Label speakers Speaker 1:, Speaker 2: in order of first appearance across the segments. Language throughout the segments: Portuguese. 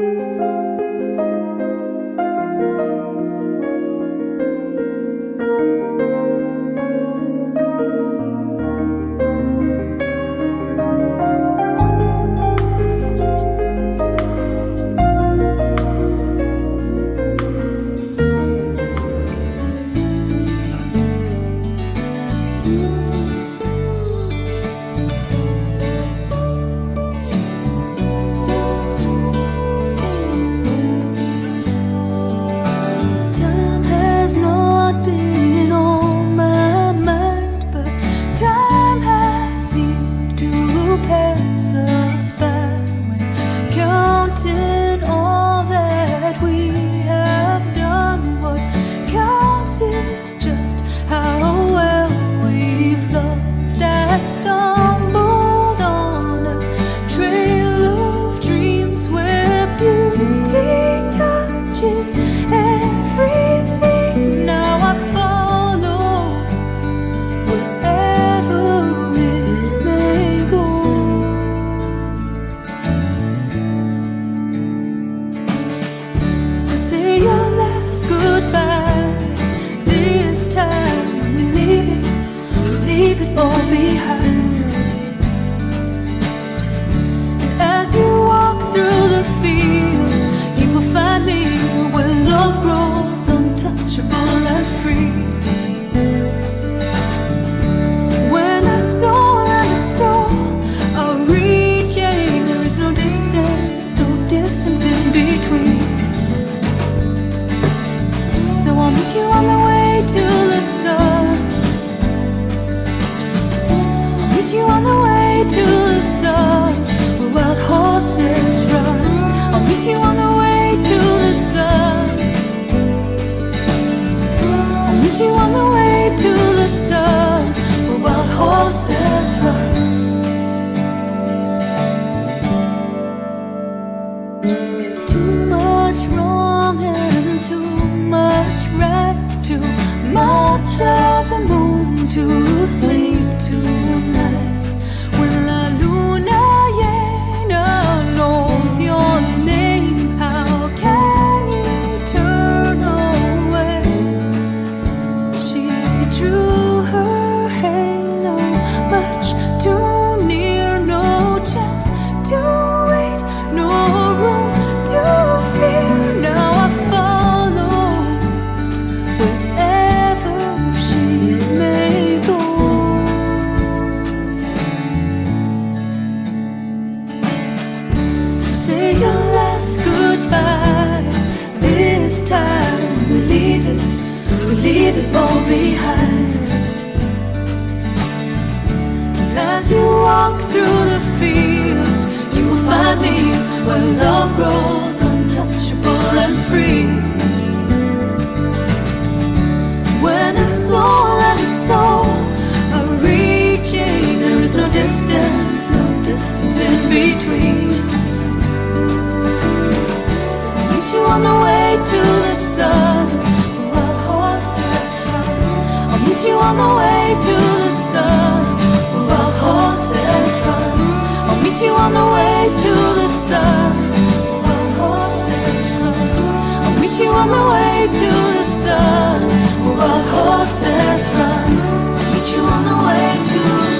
Speaker 1: Música as you walk through the fields, you will find me where love grows untouchable and free. When a soul and a soul are reaching, there is no distance, no distance in between. So I'll meet you on the way to the sun. Wild horses run. I'll meet you on the way to the sun horses run. I'll meet you on the way to the sun. The horses run. I'll meet you on the way to the sun. While horses run. I'll meet you on the way to the sun.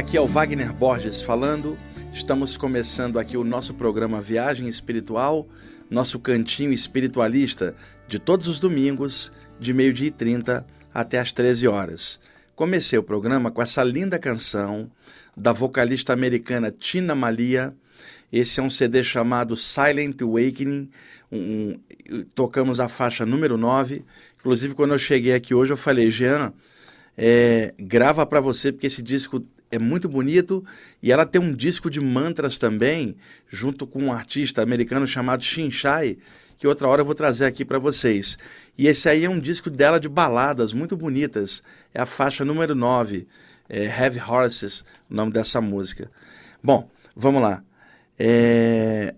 Speaker 2: Aqui é o Wagner Borges falando. Estamos começando aqui o nosso programa Viagem Espiritual, nosso cantinho espiritualista de todos os domingos, de meio-dia e trinta até as 13 horas. Comecei o programa com essa linda canção da vocalista americana Tina Malia. Esse é um CD chamado Silent Awakening. Um, um, tocamos a faixa número 9. Inclusive, quando eu cheguei aqui hoje, eu falei, Jean, é, grava para você, porque esse disco é muito bonito e ela tem um disco de mantras também, junto com um artista americano chamado Shinshai, que outra hora eu vou trazer aqui para vocês. E esse aí é um disco dela de baladas muito bonitas. É a faixa número 9, é Heavy Horses, o nome dessa música. Bom, vamos lá. É...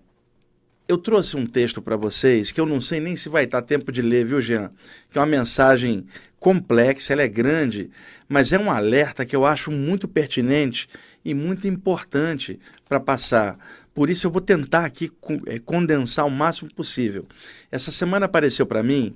Speaker 2: Eu trouxe um texto para vocês que eu não sei nem se vai estar tempo de ler, viu, Jean? Que é uma mensagem complexa, ela é grande, mas é um alerta que eu acho muito pertinente e muito importante para passar. Por isso eu vou tentar aqui é, condensar o máximo possível. Essa semana apareceu para mim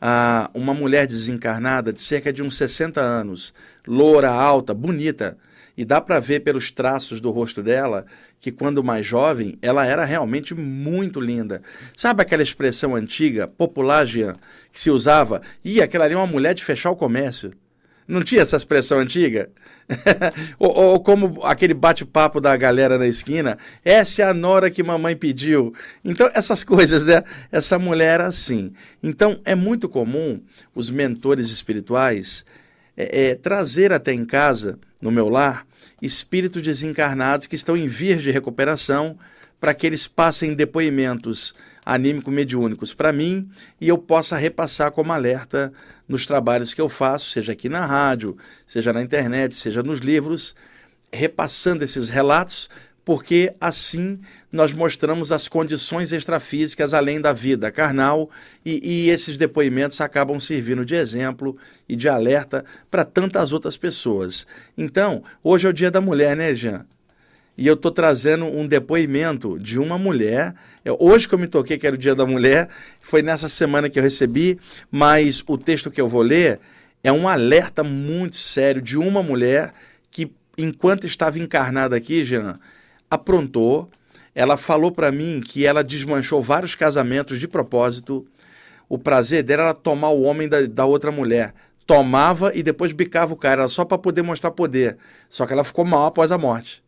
Speaker 2: ah, uma mulher desencarnada de cerca de uns 60 anos, loura, alta, bonita, e dá para ver pelos traços do rosto dela que quando mais jovem ela era realmente muito linda. Sabe aquela expressão antiga, popular, Jean, que se usava? Ih, aquela ali é uma mulher de fechar o comércio. Não tinha essa expressão antiga? ou, ou, como aquele bate-papo da galera na esquina, essa é a nora que mamãe pediu. Então, essas coisas, né? Essa mulher era assim. Então, é muito comum os mentores espirituais é, é, trazer até em casa, no meu lar, espíritos desencarnados que estão em vias de recuperação para que eles passem depoimentos anímico-mediúnicos para mim e eu possa repassar como alerta nos trabalhos que eu faço, seja aqui na rádio, seja na internet, seja nos livros, repassando esses relatos, porque assim nós mostramos as condições extrafísicas além da vida carnal e, e esses depoimentos acabam servindo de exemplo e de alerta para tantas outras pessoas. Então, hoje é o Dia da Mulher, né, Jean? e eu estou trazendo um depoimento de uma mulher. É, hoje que eu me toquei que era o Dia da Mulher, foi nessa semana que eu recebi, mas o texto que eu vou ler é um alerta muito sério de uma mulher que, enquanto estava encarnada aqui, Jean, aprontou. Ela falou para mim que ela desmanchou vários casamentos de propósito. O prazer dela era tomar o homem da, da outra mulher. Tomava e depois bicava o cara, só para poder mostrar poder. Só que ela ficou mal após a morte.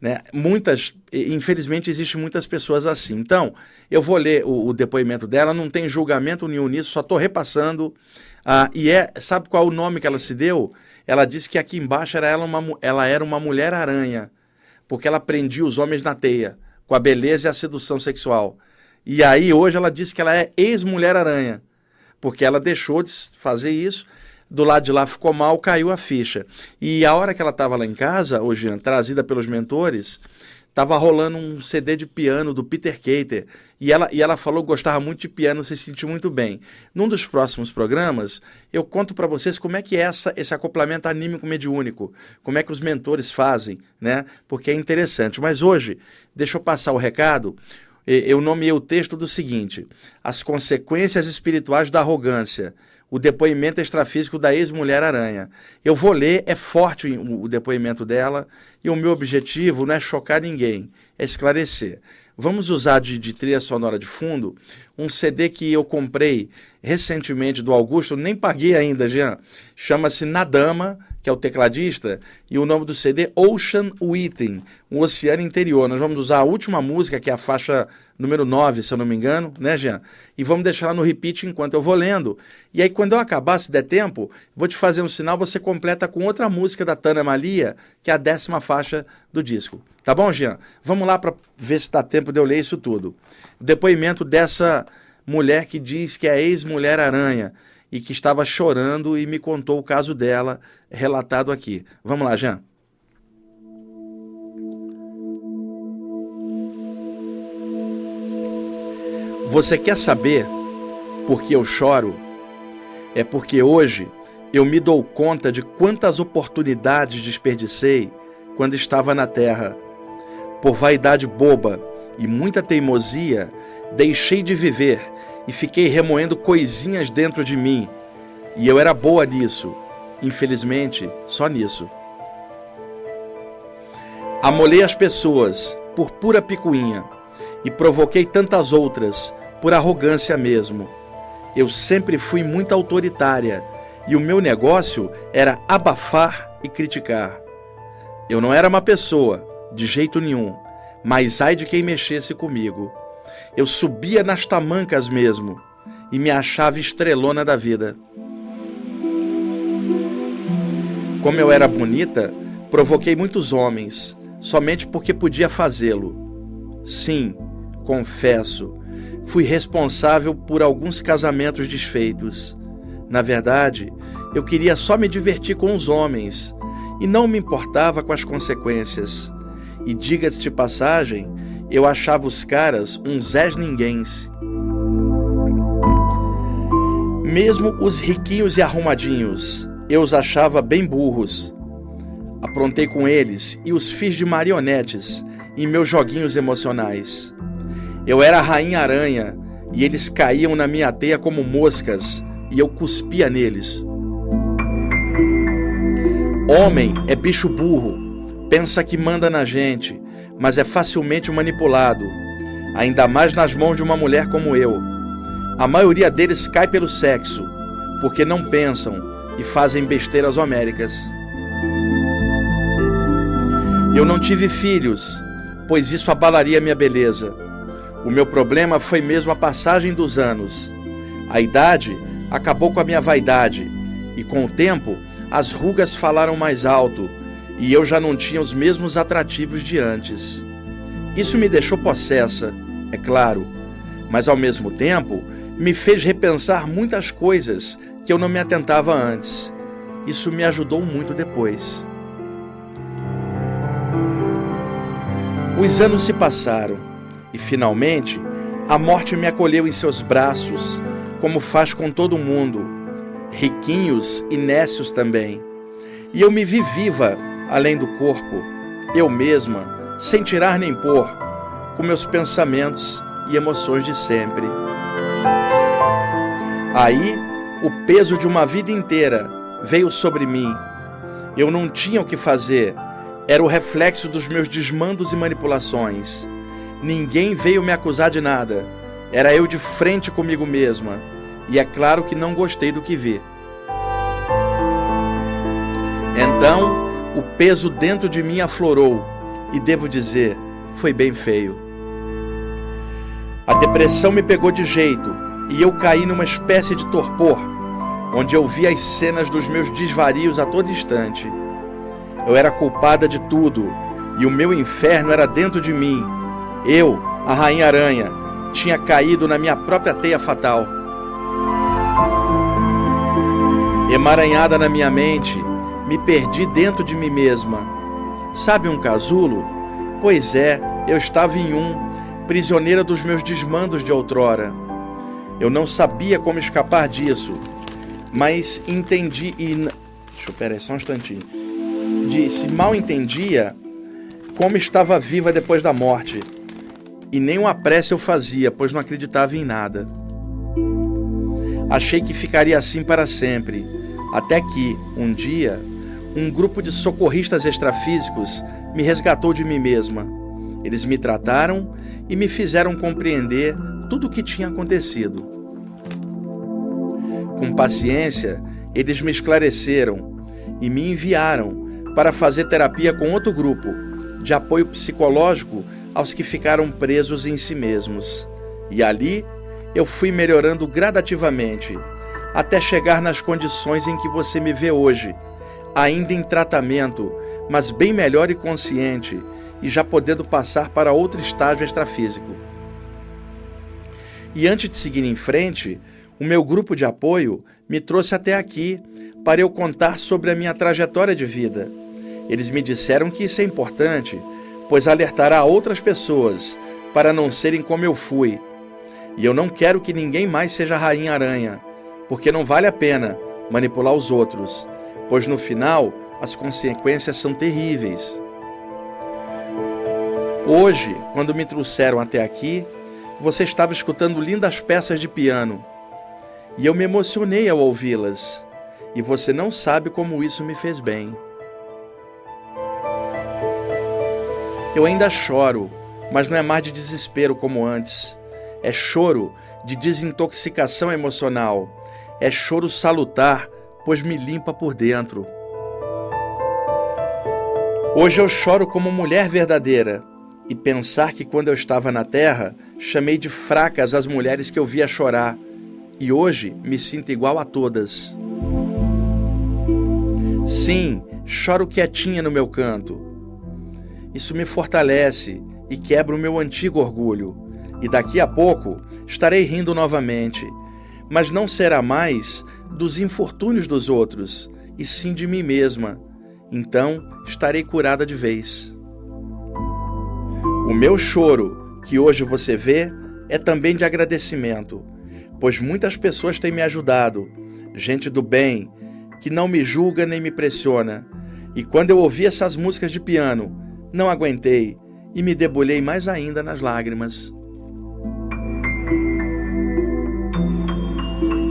Speaker 2: Né? Muitas, infelizmente, existem muitas pessoas assim. Então, eu vou ler o, o depoimento dela, não tem julgamento nenhum nisso, só estou repassando. Ah, e é, sabe qual o nome que ela se deu? Ela disse que aqui embaixo era ela, uma, ela era uma mulher aranha, porque ela prendia os homens na teia, com a beleza e a sedução sexual. E aí, hoje, ela disse que ela é ex-mulher aranha, porque ela deixou de fazer isso do lado de lá ficou mal, caiu a ficha. E a hora que ela estava lá em casa, hoje trazida pelos mentores, estava rolando um CD de piano do Peter Cater. E ela, e ela falou que gostava muito de piano, se sentiu muito bem. Num dos próximos programas, eu conto para vocês como é que é essa, esse acoplamento anímico mediúnico, como é que os mentores fazem, né? Porque é interessante. Mas hoje, deixa eu passar o recado. Eu nomeei o texto do seguinte: As consequências espirituais da arrogância o depoimento extrafísico da ex-mulher aranha. Eu vou ler, é forte o depoimento dela, e o meu objetivo não é chocar ninguém, é esclarecer. Vamos usar de, de trilha sonora de fundo um CD que eu comprei recentemente do Augusto, nem paguei ainda, Jean. Chama-se Nadama, que é o tecladista, e o nome do CD Ocean Within, um oceano interior. Nós vamos usar a última música, que é a faixa número 9, se eu não me engano, né, Jean? E vamos deixar ela no repeat enquanto eu vou lendo. E aí, quando eu acabar, se der tempo, vou te fazer um sinal, você completa com outra música da Tana Malia, que é a décima faixa do disco. Tá bom, Jean? Vamos lá para ver se dá tempo de eu ler isso tudo. Depoimento dessa mulher que diz que é ex-mulher aranha e que estava chorando e me contou o caso dela, relatado aqui. Vamos lá, Jean. Você quer saber por que eu choro? É porque hoje eu me dou conta de quantas oportunidades desperdicei quando estava na terra. Por vaidade boba e muita teimosia, deixei de viver e fiquei remoendo coisinhas dentro de mim. E eu era boa nisso, infelizmente, só nisso. Amolei as pessoas por pura picuinha e provoquei tantas outras por arrogância mesmo. Eu sempre fui muito autoritária e o meu negócio era abafar e criticar. Eu não era uma pessoa, de jeito nenhum, mas ai de quem mexesse comigo. Eu subia nas tamancas mesmo e me achava estrelona da vida. Como eu era bonita, provoquei muitos homens, somente porque podia fazê-lo. Sim, confesso, fui responsável por alguns casamentos desfeitos. Na verdade, eu queria só me divertir com os homens e não me importava com as consequências. E diga-se de passagem, eu achava os caras uns zés ninguéms. Mesmo os riquinhos e arrumadinhos, eu os achava bem burros. Aprontei com eles e os fiz de marionetes em meus joguinhos emocionais. Eu era a rainha aranha e eles caíam na minha teia como moscas e eu cuspia neles. Homem é bicho burro, pensa que manda na gente, mas é facilmente manipulado, ainda mais nas mãos de uma mulher como eu. A maioria deles cai pelo sexo, porque não pensam e fazem besteiras homéricas. Eu não tive filhos, pois isso abalaria minha beleza. O meu problema foi mesmo a passagem dos anos. A idade acabou com a minha vaidade, e com o tempo as rugas falaram mais alto e eu já não tinha os mesmos atrativos de antes. Isso me deixou possessa, é claro, mas ao mesmo tempo me fez repensar muitas coisas que eu não me atentava antes. Isso me ajudou muito depois. Os anos se passaram e finalmente a morte me acolheu em seus braços, como faz com todo mundo, riquinhos e nécios também. E eu me vi viva além do corpo, eu mesma, sem tirar nem pôr, com meus pensamentos e emoções de sempre. Aí, o peso de uma vida inteira veio sobre mim. Eu não tinha o que fazer, era o reflexo dos meus desmandos e manipulações. Ninguém veio me acusar de nada, era eu de frente comigo mesma, e é claro que não gostei do que vi. Então, o peso dentro de mim aflorou e devo dizer, foi bem feio. A depressão me pegou de jeito e eu caí numa espécie de torpor, onde eu via as cenas dos meus desvarios a todo instante. Eu era culpada de tudo e o meu inferno era dentro de mim. Eu, a Rainha Aranha, tinha caído na minha própria teia fatal. Emaranhada na minha mente, me perdi dentro de mim mesma. Sabe um casulo? Pois é, eu estava em um, prisioneira dos meus desmandos de outrora. Eu não sabia como escapar disso, mas entendi e. Deixa eu peraí só um instantinho. Disse, mal entendia como estava viva depois da morte. E nem uma prece eu fazia, pois não acreditava em nada. Achei que ficaria assim para sempre, até que, um dia, um grupo de socorristas extrafísicos me resgatou de mim mesma. Eles me trataram e me fizeram compreender tudo o que tinha acontecido. Com paciência, eles me esclareceram e me enviaram para fazer terapia com outro grupo de apoio psicológico aos que ficaram presos em si mesmos. E ali eu fui melhorando gradativamente até chegar nas condições em que você me vê hoje ainda em tratamento, mas bem melhor e consciente, e já podendo passar para outro estágio extrafísico. E antes de seguir em frente, o meu grupo de apoio me trouxe até aqui para eu contar sobre a minha trajetória de vida. Eles me disseram que isso é importante, pois alertará outras pessoas para não serem como eu fui. E eu não quero que ninguém mais seja rainha aranha, porque não vale a pena manipular os outros pois no final as consequências são terríveis. Hoje, quando me trouxeram até aqui, você estava escutando lindas peças de piano e eu me emocionei ao ouvi-las, e você não sabe como isso me fez bem. Eu ainda choro, mas não é mais de desespero como antes. É choro de desintoxicação emocional. É choro salutar pois me limpa por dentro. Hoje eu choro como mulher verdadeira, e pensar que quando eu estava na terra, chamei de fracas as mulheres que eu via chorar, e hoje me sinto igual a todas. Sim, choro quietinha no meu canto. Isso me fortalece e quebra o meu antigo orgulho, e daqui a pouco estarei rindo novamente, mas não será mais dos infortúnios dos outros, e sim de mim mesma. Então estarei curada de vez. O meu choro, que hoje você vê, é também de agradecimento, pois muitas pessoas têm me ajudado, gente do bem, que não me julga nem me pressiona. E quando eu ouvi essas músicas de piano, não aguentei e me debulhei mais ainda nas lágrimas.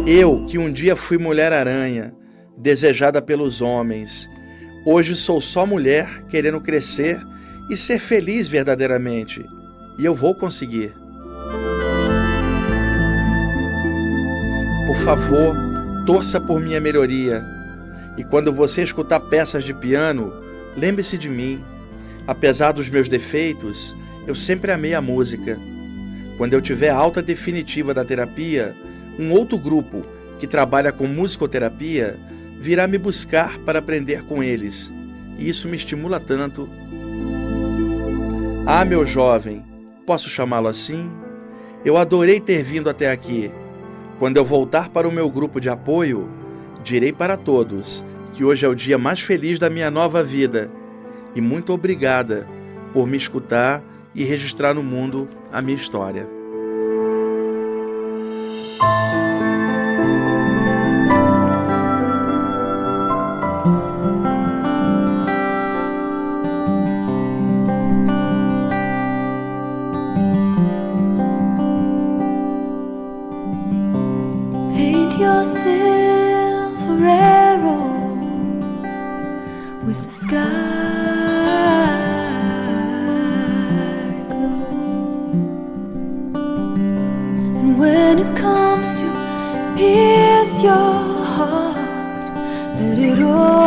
Speaker 2: Eu, que um dia fui mulher-aranha, desejada pelos homens, hoje sou só mulher querendo crescer e ser feliz verdadeiramente. E eu vou conseguir. Por favor, torça por minha melhoria. E quando você escutar peças de piano, lembre-se de mim. Apesar dos meus defeitos, eu sempre amei a música. Quando eu tiver alta definitiva da terapia, um outro grupo que trabalha com musicoterapia virá me buscar para aprender com eles. E isso me estimula tanto. Ah, meu jovem, posso chamá-lo assim? Eu adorei ter vindo até aqui. Quando eu voltar para o meu grupo de apoio, direi para todos que hoje é o dia mais feliz da minha nova vida. E muito obrigada por me escutar e registrar no mundo a minha história.
Speaker 1: Let it overflow.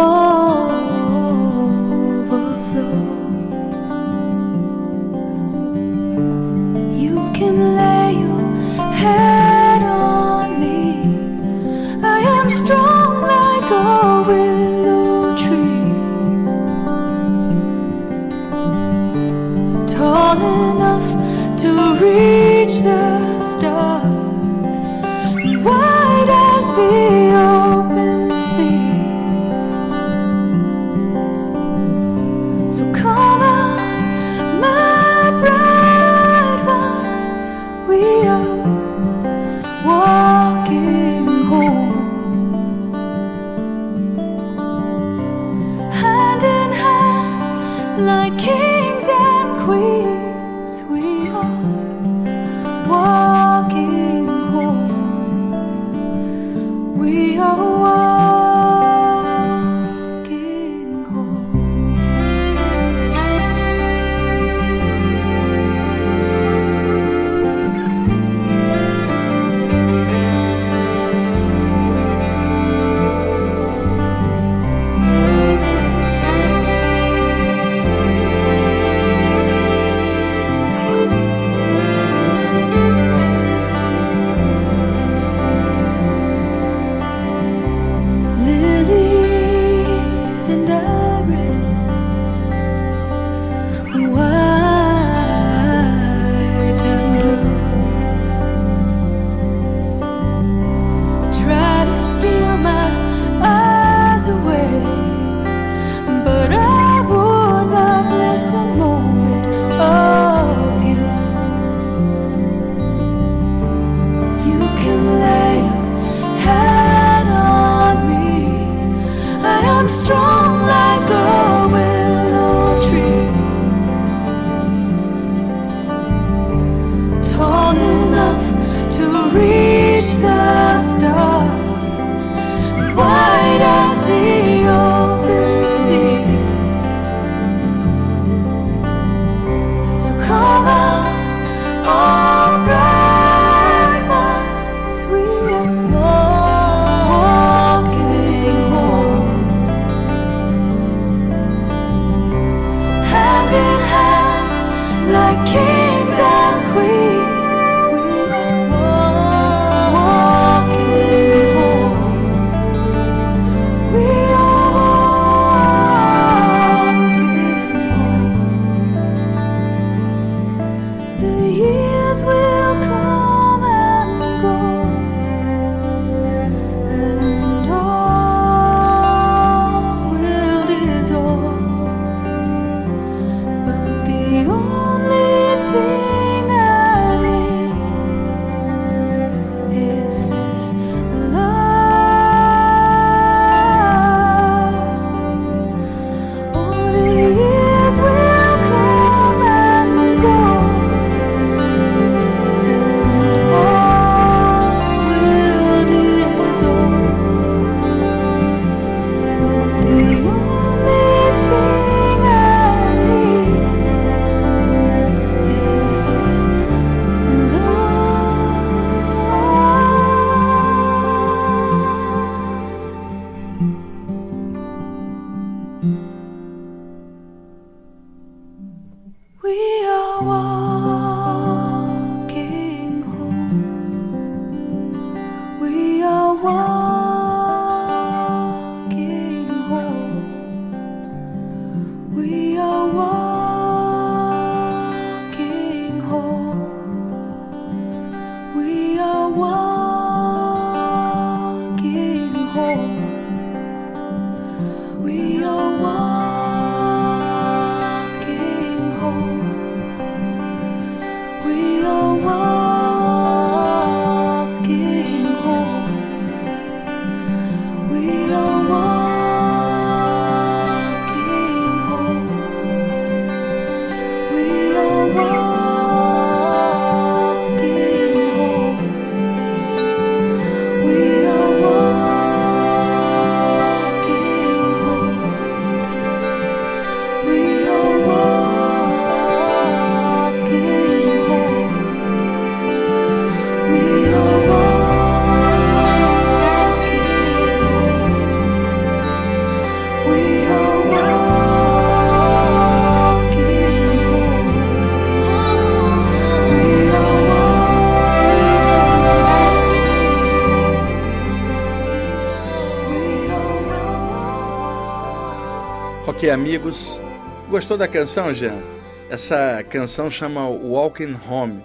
Speaker 1: like
Speaker 2: it amigos. Gostou da canção, Jean? Essa canção chama Walking Home.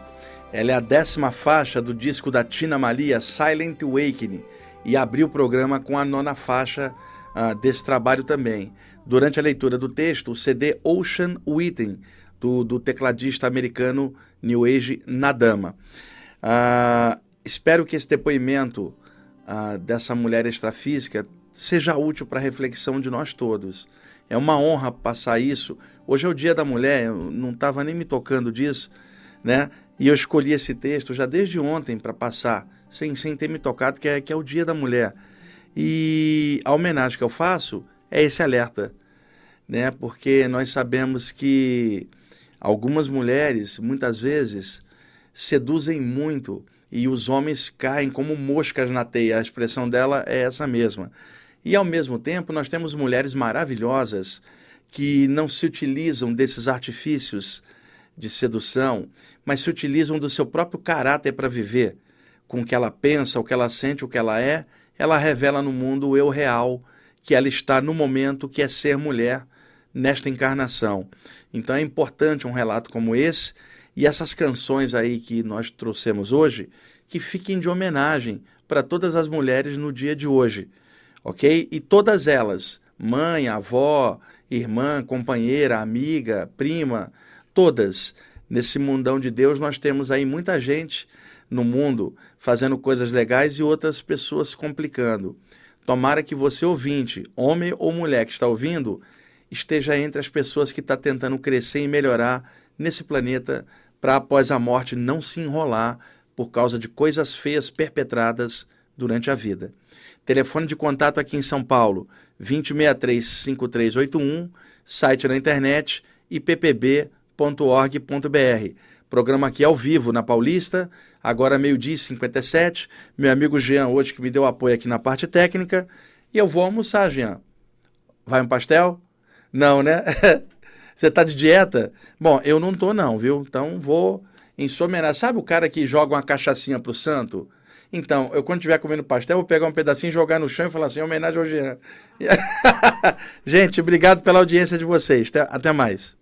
Speaker 2: Ela é a décima faixa do disco da Tina Maria, Silent Awakening, e abriu o programa com a nona faixa ah, desse trabalho também. Durante a leitura do texto, o CD Ocean Witten, do, do tecladista americano New Age Nadama. Ah, espero que esse depoimento ah, dessa mulher extrafísica seja útil para a reflexão de nós todos. É uma honra passar isso. Hoje é o Dia da Mulher, eu não estava nem me tocando disso, né? E eu escolhi esse texto já desde ontem para passar, sem, sem ter me tocado, que é, que é o Dia da Mulher. E a homenagem que eu faço é esse alerta, né? Porque nós sabemos que algumas mulheres, muitas vezes, seduzem muito e os homens caem como moscas na teia. A expressão dela é essa mesma. E ao mesmo tempo, nós temos mulheres maravilhosas que não se utilizam desses artifícios de sedução, mas se utilizam do seu próprio caráter para viver. Com o que ela pensa, o que ela sente, o que ela é, ela revela no mundo o eu real que ela está no momento que é ser mulher nesta encarnação. Então é importante um relato como esse e essas canções aí que nós trouxemos hoje que fiquem de homenagem para todas as mulheres no dia de hoje, ok? E todas elas, mãe, avó, irmã, companheira, amiga, prima, todas. Nesse mundão de Deus nós temos aí muita gente no mundo fazendo coisas legais e outras pessoas se complicando. Tomara que você ouvinte, homem ou mulher que está ouvindo, esteja entre as pessoas que está tentando crescer e melhorar nesse planeta para após a morte não se enrolar por causa de coisas feias perpetradas durante a vida. Telefone de contato aqui em São Paulo, 2063-5381, site na internet ippb.org.br. Programa aqui ao vivo na Paulista, agora meio-dia e 57. Meu amigo Jean, hoje que me deu apoio aqui na parte técnica. E eu vou almoçar, Jean. Vai um pastel? Não, né? Você tá de dieta? Bom, eu não tô não, viu? Então vou em homenagem. Sabe o cara que joga uma cachaçinha pro santo? Então, eu quando estiver comendo pastel, vou pegar um pedacinho, jogar no chão e falar assim, homenagem ao Jean. Gente, obrigado pela audiência de vocês. Até, até mais.